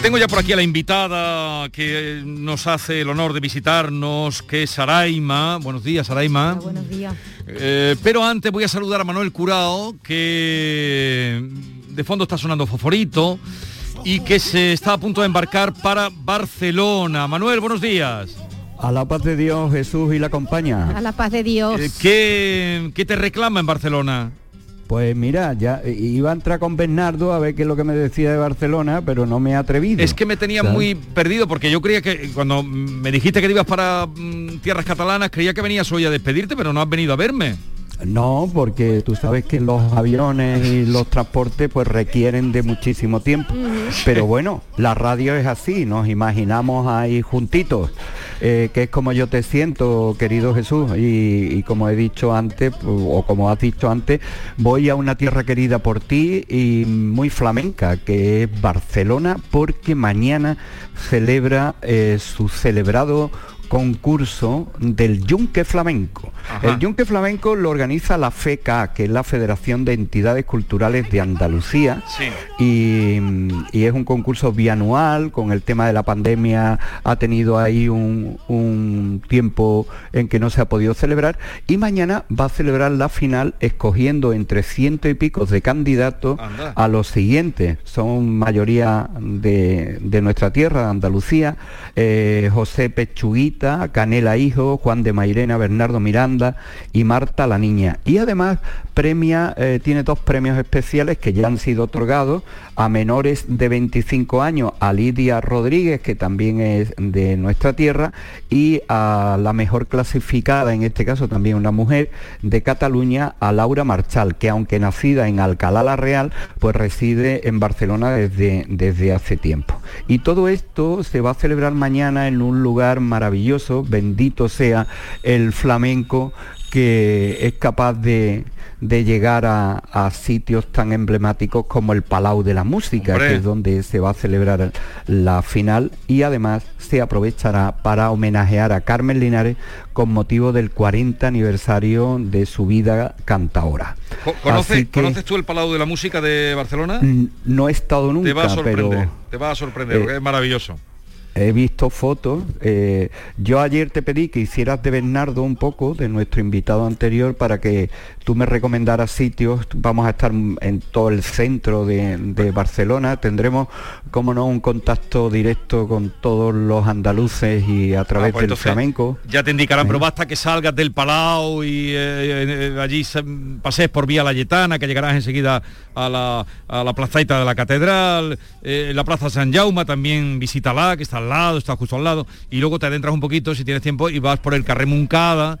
Tengo ya por aquí a la invitada que nos hace el honor de visitarnos, que es Saraima. Buenos días, Saraima. buenos días. Eh, pero antes voy a saludar a Manuel Curao, que de fondo está sonando Foforito y que se está a punto de embarcar para Barcelona. Manuel, buenos días. A la paz de Dios, Jesús y la compañía. A la paz de Dios. Eh, ¿Qué, ¿Qué te reclama en Barcelona? Pues mira, ya eh, iba a entrar con Bernardo a ver qué es lo que me decía de Barcelona, pero no me he atrevido. Es que me tenía ¿sabes? muy perdido porque yo creía que cuando me dijiste que te ibas para mm, tierras catalanas, creía que venías hoy a despedirte, pero no has venido a verme. No, porque tú sabes que los aviones y los transportes pues requieren de muchísimo tiempo. Pero bueno, la radio es así, nos imaginamos ahí juntitos, eh, que es como yo te siento, querido Jesús, y, y como he dicho antes, o como has dicho antes, voy a una tierra querida por ti y muy flamenca, que es Barcelona, porque mañana celebra eh, su celebrado concurso del Yunque Flamenco. Ajá. El Yunque Flamenco lo organiza la FECA, que es la Federación de Entidades Culturales de Andalucía, y, y es un concurso bianual, con el tema de la pandemia ha tenido ahí un, un tiempo en que no se ha podido celebrar, y mañana va a celebrar la final escogiendo entre ciento y pico de candidatos Anda. a los siguientes. Son mayoría de, de nuestra tierra, de Andalucía, eh, José Pechuguita, Canela Hijo, Juan de Mairena, Bernardo Miranda y Marta la Niña. Y además premia, eh, tiene dos premios especiales que ya han sido otorgados a menores de 25 años, a Lidia Rodríguez, que también es de nuestra tierra, y a la mejor clasificada, en este caso también una mujer de Cataluña, a Laura Marchal, que aunque nacida en Alcalá la Real, pues reside en Barcelona desde, desde hace tiempo. Y todo esto se va a celebrar mañana en un lugar maravilloso, bendito sea el flamenco que es capaz de, de llegar a, a sitios tan emblemáticos como el Palau de la Música, Hombre. que es donde se va a celebrar la final y además se aprovechará para homenajear a Carmen Linares con motivo del 40 aniversario de su vida cantaora. Co- ¿Conoces, que- ¿Conoces tú el Palau de la Música de Barcelona? No he estado nunca, te va a sorprender, pero te va a sorprender, eh, porque es maravilloso. He visto fotos. eh, yo ayer te pedí que hicieras de Bernardo un poco, de nuestro invitado anterior, para que tú me recomendaras sitios. Vamos a estar en todo el centro de, de Barcelona. Tendremos, como no, un contacto directo con todos los andaluces y a través Ah, pues del flamenco. Ya te indicarán, pero basta que salgas del Palau y eh, eh, allí se- pases por Vía Layetana, que llegarás enseguida a la, a la plazaita de la Catedral, la Plaza San Jaume también visítala, que está al lado, está justo al lado, y luego te adentras un poquito si tienes tiempo y vas por el Carré Moncada.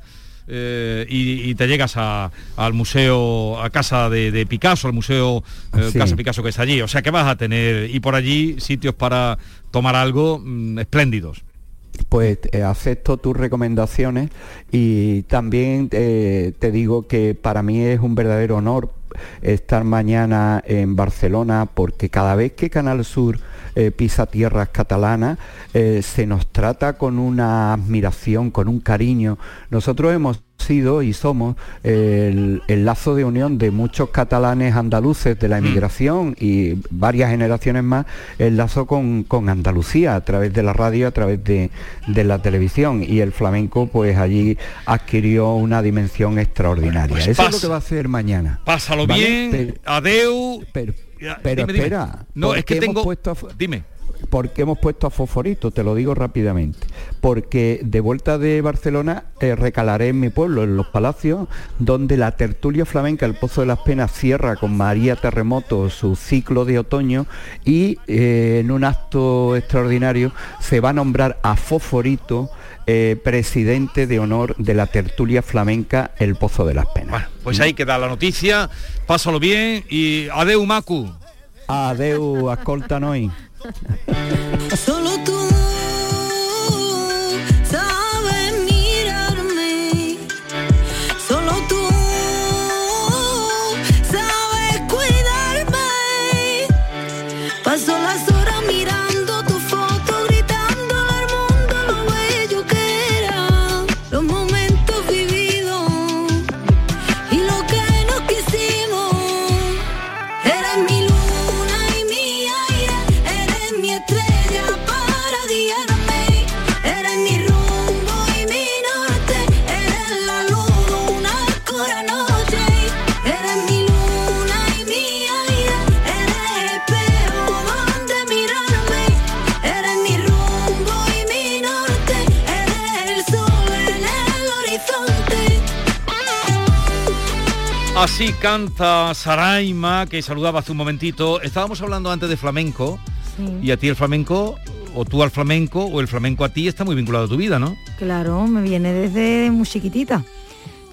eh, y, y te llegas a- al museo, a casa de, de Picasso, al museo eh, Sí. Casa Picasso que está allí. O sea que vas a tener, y por allí sitios para tomar algo mm, espléndidos. Pues eh, acepto tus recomendaciones y también te digo que para mí es un verdadero honor estar mañana en Barcelona porque cada vez que Canal Sur eh, pisa tierras catalanas eh, se nos trata con una admiración, con un cariño. Nosotros hemos sido y somos el, el lazo de unión de muchos catalanes andaluces de la emigración y varias generaciones más, el lazo con, con Andalucía a través de la radio, a través de, de la televisión y el flamenco pues allí adquirió una dimensión extraordinaria. Pues Eso es lo que va a hacer mañana. Pásalo ¿Vale? bien, Pero- adeu. Pero, pero dime, dime. espera, No, ¿por es que tengo... puesto a Dime. ¿Por qué hemos puesto a Fosforito? Te lo digo rápidamente. Porque de vuelta de Barcelona eh, recalaré en mi pueblo, en Los Palacios, donde la tertulia flamenca El Pozo de las Penas cierra con María Terremoto su ciclo de otoño y eh, en un acto extraordinario se va a nombrar a Fosforito eh, presidente de honor de la tertulia flamenca El Pozo de las Penas. Pues ahí queda la noticia, pásalo bien y adeu Macu. Adeu, ascolta noi. Solo tú sabes mirarme. Solo tú sabes cuidarme. Paso las horas mirando Así canta Saraima, que saludaba hace un momentito. Estábamos hablando antes de flamenco. Y a ti el flamenco, o tú al flamenco, o el flamenco a ti está muy vinculado a tu vida, ¿no? Claro, me viene desde muy chiquitita.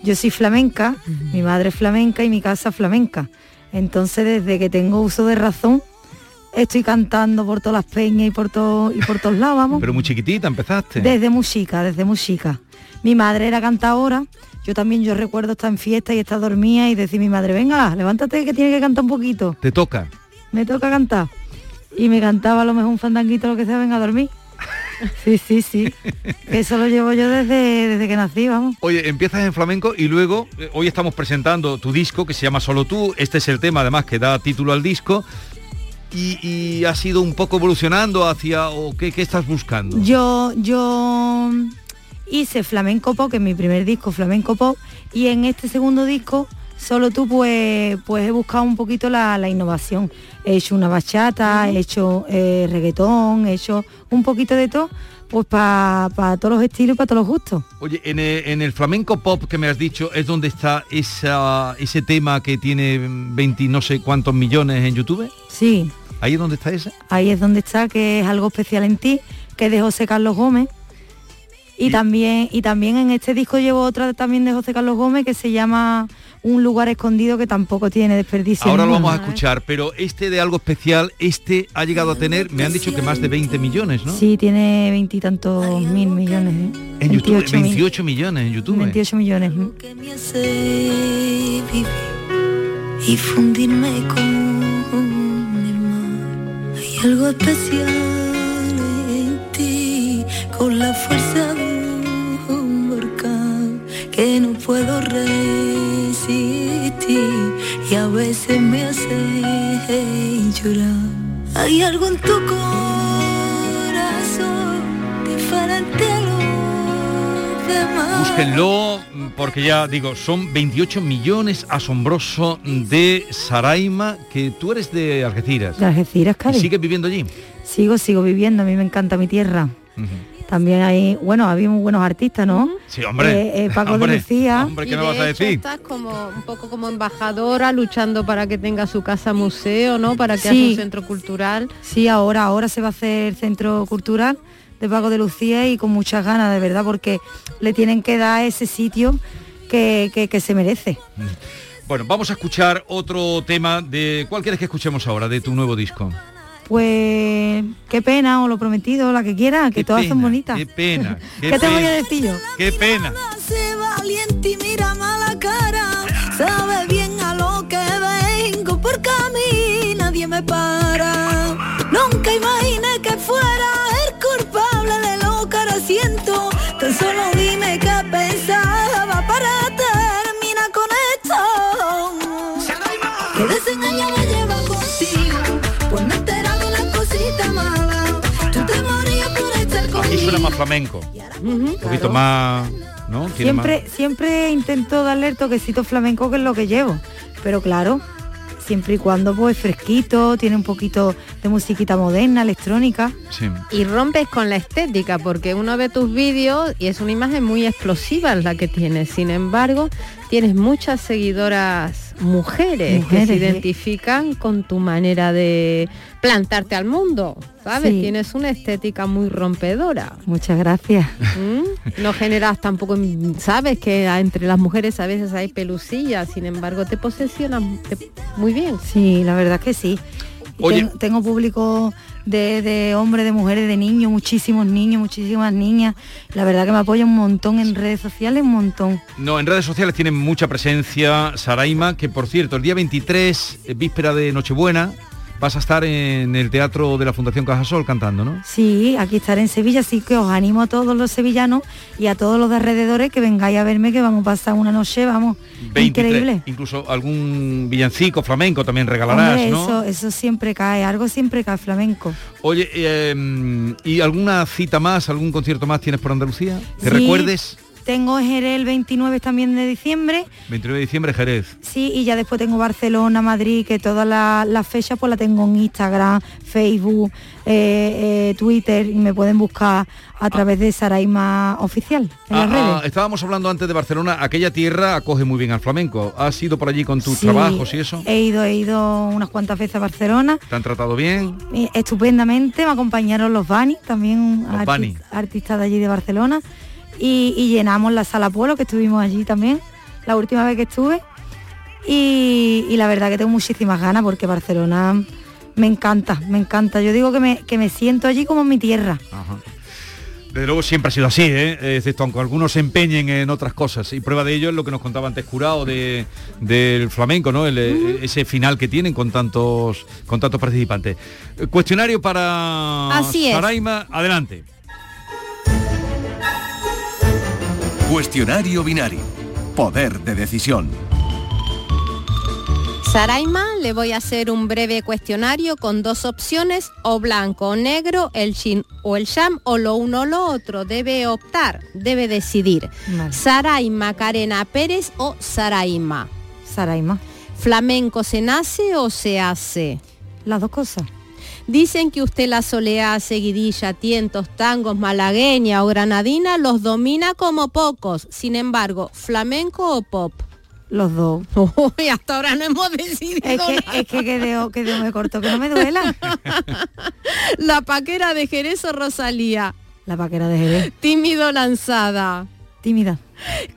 Yo soy flamenca, mi madre es flamenca y mi casa es flamenca. Entonces desde que tengo uso de razón, estoy cantando por todas las peñas y por todo y por todos lados, vamos. Pero muy chiquitita empezaste. Desde música, desde música. Mi madre era cantadora, yo también yo recuerdo estar en fiesta y estar dormida y decir mi madre, venga, levántate que tiene que cantar un poquito. Te toca. Me toca cantar. Y me cantaba a lo mejor un fandanguito lo que sea, venga a dormir. <laughs> Sí, sí, sí. Eso lo llevo yo desde, desde que nací, vamos. Oye, empiezas en flamenco y luego eh, hoy estamos presentando tu disco que se llama Solo tú. Este es el tema además que da título al disco. Y, y has ido un poco evolucionando hacia o qué, qué estás buscando. Yo, yo hice flamenco pop, que es mi primer disco, flamenco pop, y en este segundo disco, solo tú, pues, pues he buscado un poquito la, la innovación. He hecho una bachata, he hecho eh, reggaetón, he hecho un poquito de todo, pues para todos los estilos y para todos los gustos. Oye, en el, en el flamenco pop que me has dicho es donde está esa, ese tema que tiene 20 no sé cuántos millones en YouTube. Sí, ¿Ahí es donde está ese? ahí es donde está, que es algo especial en ti, que es de José Carlos Gómez. Y, también y también en este disco llevo otra también de José Carlos Gómez que se llama Un lugar escondido que tampoco tiene desperdicio. Ahora lo vamos a escuchar, pero este de algo especial, este ha llegado a tener, me han dicho que más de 20 millones, ¿no? Sí, tiene veintitantos mil millones. ¿eh? En YouTube, 28 mil. 28 millones en YouTube. 28 millones. ¿eh? y fundirme con el mar. Hay algo especial en ti, con la fuerza que no puedo resistir y a veces me hace llorar. Hay algo en tu corazón diferente a los demás. Búsquenlo, porque ya digo, son 28 millones asombroso de Saraima, que tú eres de Algeciras. De Algeciras, ¿Y Cádiz. sigues viviendo allí? Sigo, sigo viviendo, a mí me encanta mi tierra. También hay, bueno, había muy buenos artistas, ¿no? Sí, hombre. Eh, eh, Paco Hombre, de Lucía. hombre, ¿qué Y me de vas a hecho decir? estás como un poco como embajadora luchando para que tenga su casa museo, ¿no? Para que Sí. haya un centro cultural. Sí, ahora, ahora se va a hacer centro cultural de Paco de Lucía y con muchas ganas, de verdad, porque le tienen que dar ese sitio que, que- que se merece. Bueno, vamos a escuchar otro tema de... ¿Cuál quieres que escuchemos ahora de tu nuevo disco? Pues qué pena, o lo prometido, la que quiera, que todas son bonitas. Qué pena. <laughs> ¿Qué, Qué, te voy pena, a decir yo? Qué pena. Se valiente y mira mala cara, sabe bien a lo que vengo, porque a mí nadie me para. Más flamenco. Un poquito más... ¿No? Más- Siempre, siempre intento darle el toquecito flamenco que es lo que llevo. Pero claro, siempre y cuando pues fresquito, tiene un poquito de musiquita moderna, electrónica. Sí. Y rompes con la estética, porque uno ve tus vídeos y es una imagen muy explosiva la que tienes. Sin embargo, tienes muchas seguidoras mujeres, que se identifican con tu manera de plantarte al mundo, ¿sabes? Sí. Tienes una estética muy rompedora. Muchas gracias. ¿Mm? No generas tampoco, sabes que entre las mujeres a veces hay pelusillas, sin embargo te posesionan te- muy bien. Sí, la verdad que sí. Y Oye. ten- tengo público de, de hombres, de mujeres, de niños, muchísimos niños, muchísimas niñas. La verdad que me apoya un montón en redes sociales, un montón. No, en redes sociales tienen mucha presencia Saraima, que por cierto, el día 23, eh, víspera de Nochebuena, vas a estar en el Teatro de la Fundación Cajasol cantando, ¿no? Sí, aquí estaré en Sevilla, así que os animo a todos los sevillanos y a todos los de alrededores que vengáis a verme, que vamos a pasar una noche, vamos, 23, increíble. Incluso algún villancico flamenco también regalarás, Hombre, ¿no? eso, eso siempre cae, algo siempre cae flamenco. Oye, eh, ¿y alguna cita más, algún concierto más tienes por Andalucía? ¿Que Sí, recuerdes? Tengo Jerez el 29 también de diciembre. 29 de diciembre, Jerez. Sí, y ya después tengo Barcelona, Madrid, que todas la- las fechas pues la tengo en Instagram, Facebook, eh, eh, Twitter y me pueden buscar a través de Saraima Oficial en las Ah, redes. ah, estábamos hablando antes de Barcelona, aquella tierra acoge muy bien al flamenco. ¿Has ido por allí con tus Sí, trabajos y eso? He ido, he ido unas cuantas veces a Barcelona. ¿Te han tratado bien? Estupendamente, me acompañaron los Bani, también Los arti- Bani. artistas de allí de Barcelona. Y, y llenamos la sala Polo, que estuvimos allí también, la última vez que estuve. Y, y la verdad que tengo muchísimas ganas porque Barcelona me encanta, me encanta. Yo digo que me, que me siento allí como en mi tierra. Desde luego siempre ha sido así, ¿eh? excepto aunque algunos se empeñen en otras cosas. Y prueba de ello es lo que nos contaba antes Curado de, del flamenco, ¿no? El, eh, Ese final que tienen con tantos, con tantos participantes. Cuestionario para Así es. Saraima, adelante. Cuestionario binario. Poder de decisión. Saraima, le voy a hacer un breve cuestionario con dos opciones, o blanco o negro, el shin o el sham, o lo uno o lo otro. Debe optar, debe decidir. Saraima Carena Pérez o Saraima. Saraima. ¿Flamenco se nace o se hace? Las dos cosas. Dicen que usted la soleá, seguidilla, tientos, tangos, malagueña o granadina los domina como pocos. Sin embargo, ¿flamenco o pop? Los dos. <laughs> Uy, hasta ahora no hemos decidido Es que, nada. es que quedó, quedó me corto, que no me duela. <laughs> La paquera de Jerez o Rosalía. La paquera de Jerez. Tímido lanzada. Tímida.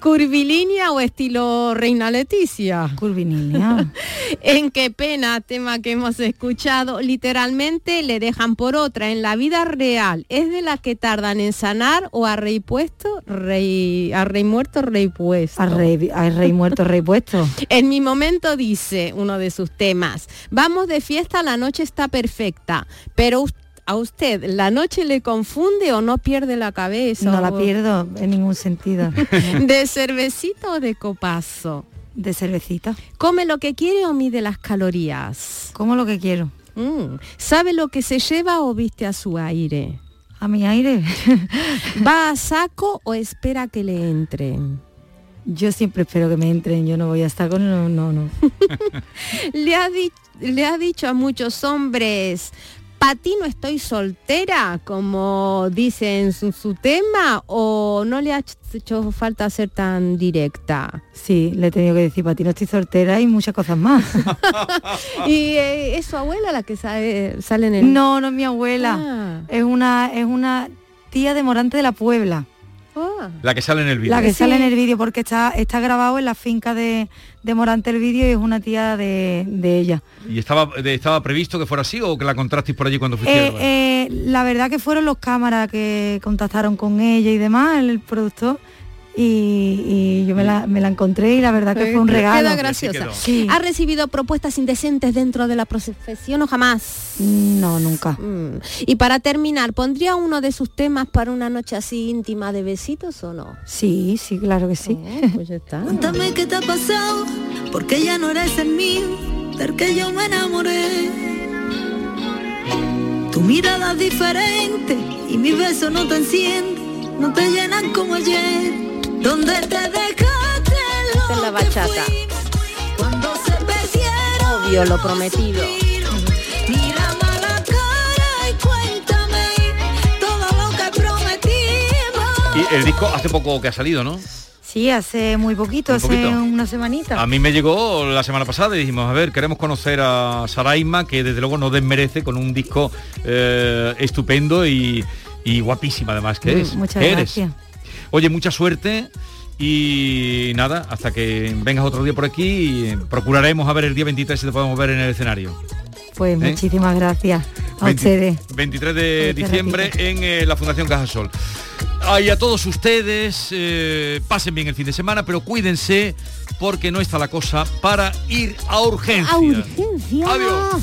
Curvilínea o estilo Reina Leticia. Curvilínea. <laughs> en qué pena, tema que hemos escuchado, literalmente le dejan por otra. En la vida real, ¿es de las que tardan en sanar o a rey puesto, rey, a rey muerto, rey puesto? A rey, a rey muerto, rey puesto. <laughs> En mi momento dice uno de sus temas, vamos de fiesta, la noche está perfecta, pero a usted la noche le confunde o no pierde la cabeza. No la pierdo en ningún sentido. <laughs> ¿De cervecita o de copazo? De cervecita. ¿Come lo que quiere o mide las calorías? Como lo que quiero. Mm. ¿Sabe lo que se lleva o viste a su aire? A mi aire. <laughs> ¿Va a saco o espera que le entren? Yo siempre espero que me entren, yo no voy a estar con... No, no, no. <laughs> le, ha le ha dicho a muchos hombres, ¿pa' ti no estoy soltera? Como dice en su, su tema, o no le ha hecho falta ser tan directa? Sí, le he tenido que decir, para ti no estoy soltera y muchas cosas más. <laughs> ¿Y eh, es su abuela la que sale, sale en el...? No, no es mi abuela. Ah. Es una es una tía de Morante de la Puebla. Ah. La que sale en el vídeo. La que sale en el vídeo porque está está grabado en la finca de, de Morante el vídeo y es una tía de, de ella. ¿Y estaba, de- estaba previsto que fuera así o que la contrasteis por allí cuando fuiste? Eh, eh, la verdad que fueron los cámaras que contactaron con ella y demás, el, el productor. Y, y yo me la, me la encontré y la verdad que fue un regalo. Queda graciosa. Sí. ¿Ha recibido propuestas indecentes dentro de la profesión o jamás? No, nunca. Mm. Y para terminar, ¿pondría uno de sus temas para una noche así íntima de besitos o no? Sí, sí, claro que sí. pues ya está. <laughs> Cuéntame qué te ha pasado, porque ya no eres el mío, del que yo me enamoré. Tu mirada es diferente y mis besos no te encienden, no te llenan como ayer. ¿Dónde te dejaste Esta es la bachata. cuando se perdieron? Obvio, lo prometido. Y cuéntame todo lo que prometimos. Y el disco hace poco que ha salido, ¿no? Sí, hace muy poquito, Muy hace poquito. una semanita. A mí me llegó la semana pasada y dijimos, a ver, queremos conocer a Saraima, que desde luego no desmerece con un disco eh, estupendo y, y guapísima además que Mm, es. muchas Eres. Oye, mucha suerte y nada, hasta que vengas otro día por aquí, eh, procuraremos a ver el día 23 si te podemos ver en el escenario. Pues ¿Eh? muchísimas gracias a 20 ustedes. 23 de diciembre en eh, la Fundación Cajasol. Y a todos ustedes, eh, pasen bien el fin de semana, pero cuídense porque no está la cosa para ir a urgencias. A urgencias. Adiós.